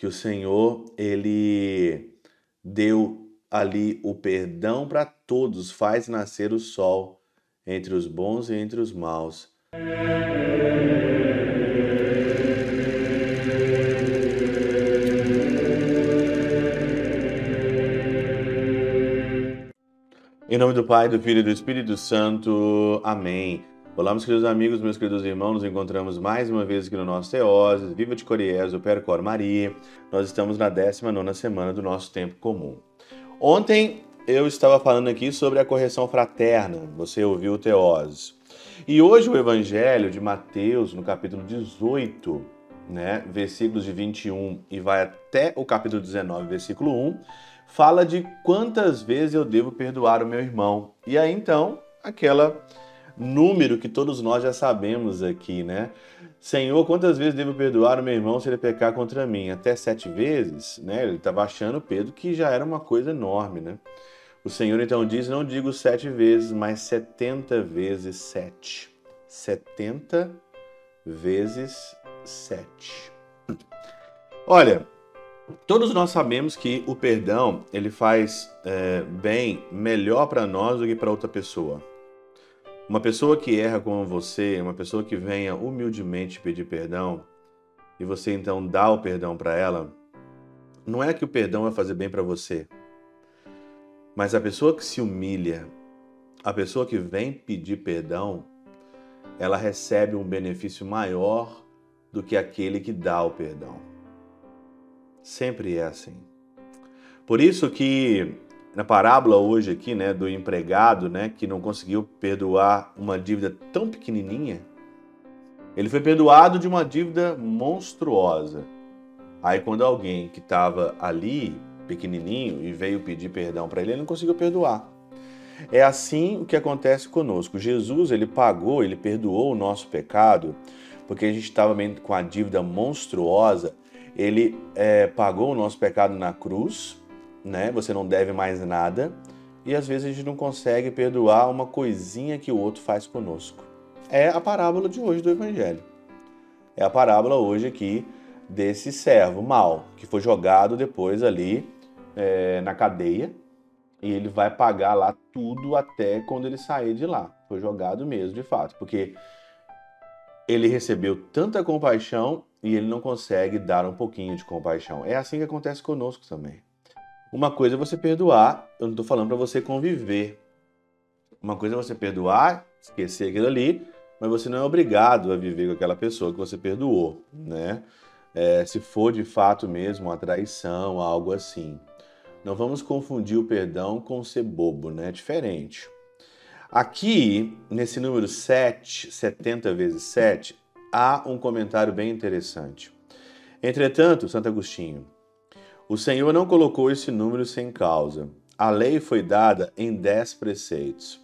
que o Senhor ele deu ali o perdão para todos, faz nascer o sol entre os bons e entre os maus. Em nome do Pai, do Filho e do Espírito Santo. Amém. Olá, meus queridos amigos, meus queridos irmãos, nos encontramos mais uma vez aqui no nosso Teoses, Viva de Coriés, o Percor Maria. Nós estamos na 19 semana do nosso tempo comum. Ontem eu estava falando aqui sobre a correção fraterna, você ouviu o Teoses. E hoje o Evangelho de Mateus, no capítulo 18, né, versículos de 21 e vai até o capítulo 19, versículo 1, fala de quantas vezes eu devo perdoar o meu irmão. E aí então, aquela número que todos nós já sabemos aqui, né? Senhor, quantas vezes devo perdoar o meu irmão se ele pecar contra mim? Até sete vezes, né? Ele estava achando Pedro que já era uma coisa enorme, né? O Senhor então diz: Não digo sete vezes, mas setenta vezes sete. Setenta vezes sete. Olha, Todos nós sabemos que o perdão ele faz é, bem melhor para nós do que para outra pessoa. Uma pessoa que erra como você, uma pessoa que venha humildemente pedir perdão e você então dá o perdão para ela, não é que o perdão vai fazer bem para você, mas a pessoa que se humilha, a pessoa que vem pedir perdão, ela recebe um benefício maior do que aquele que dá o perdão. Sempre é assim. Por isso que na parábola hoje aqui, né, do empregado, né, que não conseguiu perdoar uma dívida tão pequenininha, ele foi perdoado de uma dívida monstruosa. Aí quando alguém que estava ali, pequenininho, e veio pedir perdão para ele, ele não conseguiu perdoar. É assim o que acontece conosco. Jesus, ele pagou, ele perdoou o nosso pecado, porque a gente estava com a dívida monstruosa ele é, pagou o nosso pecado na cruz, né? Você não deve mais nada. E às vezes a gente não consegue perdoar uma coisinha que o outro faz conosco. É a parábola de hoje do Evangelho. É a parábola hoje aqui desse servo mau, que foi jogado depois ali é, na cadeia. E ele vai pagar lá tudo até quando ele sair de lá. Foi jogado mesmo, de fato. Porque ele recebeu tanta compaixão e ele não consegue dar um pouquinho de compaixão. É assim que acontece conosco também. Uma coisa é você perdoar, eu não estou falando para você conviver. Uma coisa é você perdoar, esquecer aquilo ali, mas você não é obrigado a viver com aquela pessoa que você perdoou, né? É, se for de fato mesmo uma traição, algo assim. Não vamos confundir o perdão com ser bobo, né? É diferente. Aqui, nesse número 7, 70 vezes 7, há um comentário bem interessante. Entretanto, Santo Agostinho, o Senhor não colocou esse número sem causa. A lei foi dada em dez preceitos.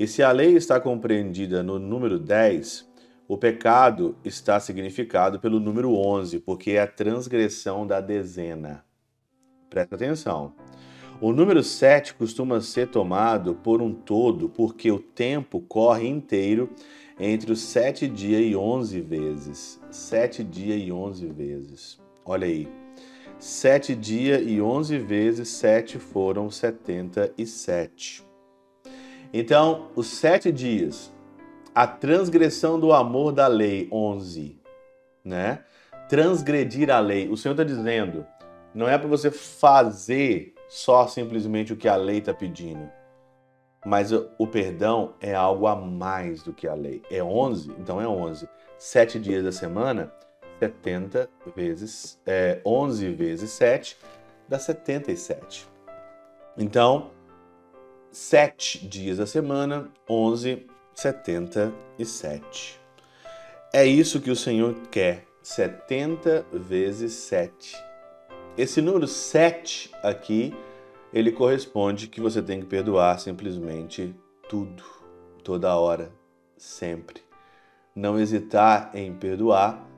E se a lei está compreendida no número 10, o pecado está significado pelo número 11, porque é a transgressão da dezena. Presta atenção. O número 7 costuma ser tomado por um todo porque o tempo corre inteiro entre os sete dias e onze vezes. Sete dias e onze vezes. Olha aí. Sete dias e onze vezes sete foram setenta e sete. Então, os sete dias, a transgressão do amor da lei, onze, né? Transgredir a lei. O Senhor está dizendo, não é para você fazer só simplesmente o que a lei está pedindo mas o perdão é algo a mais do que a lei. É 11, então é 11. Sete dias da semana, 70 vezes, é, 11 vezes 7 dá 77. Então, sete dias da semana, 11, 77. É isso que o Senhor quer, 70 vezes 7. Esse número 7 aqui ele corresponde que você tem que perdoar simplesmente tudo, toda hora, sempre. Não hesitar em perdoar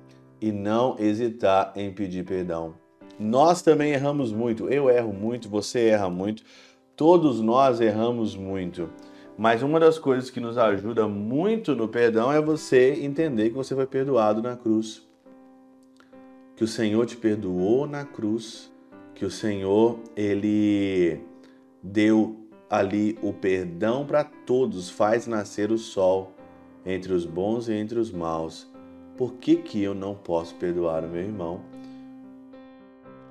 e não hesitar em pedir perdão. Nós também erramos muito, eu erro muito, você erra muito, todos nós erramos muito. Mas uma das coisas que nos ajuda muito no perdão é você entender que você foi perdoado na cruz. Que o Senhor te perdoou na cruz, que o Senhor ele deu ali o perdão para todos, faz nascer o sol entre os bons e entre os maus. Por que, que eu não posso perdoar o meu irmão?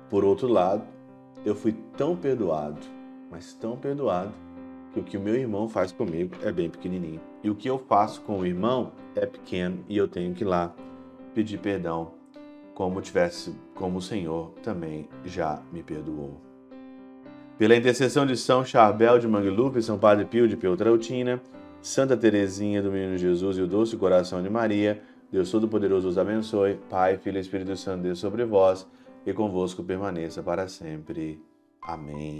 Por outro lado, eu fui tão perdoado, mas tão perdoado, que o que o meu irmão faz comigo é bem pequenininho. E o que eu faço com o irmão é pequeno e eu tenho que ir lá pedir perdão, como tivesse, como o Senhor também já me perdoou. Pela intercessão de São Charbel de Mangluf, São Padre Pio de Peltrautina, Santa Teresinha do Menino Jesus e o Doce Coração de Maria, Deus Todo-Poderoso os abençoe, Pai, Filho e Espírito Santo, Deus sobre vós e convosco permaneça para sempre. Amém.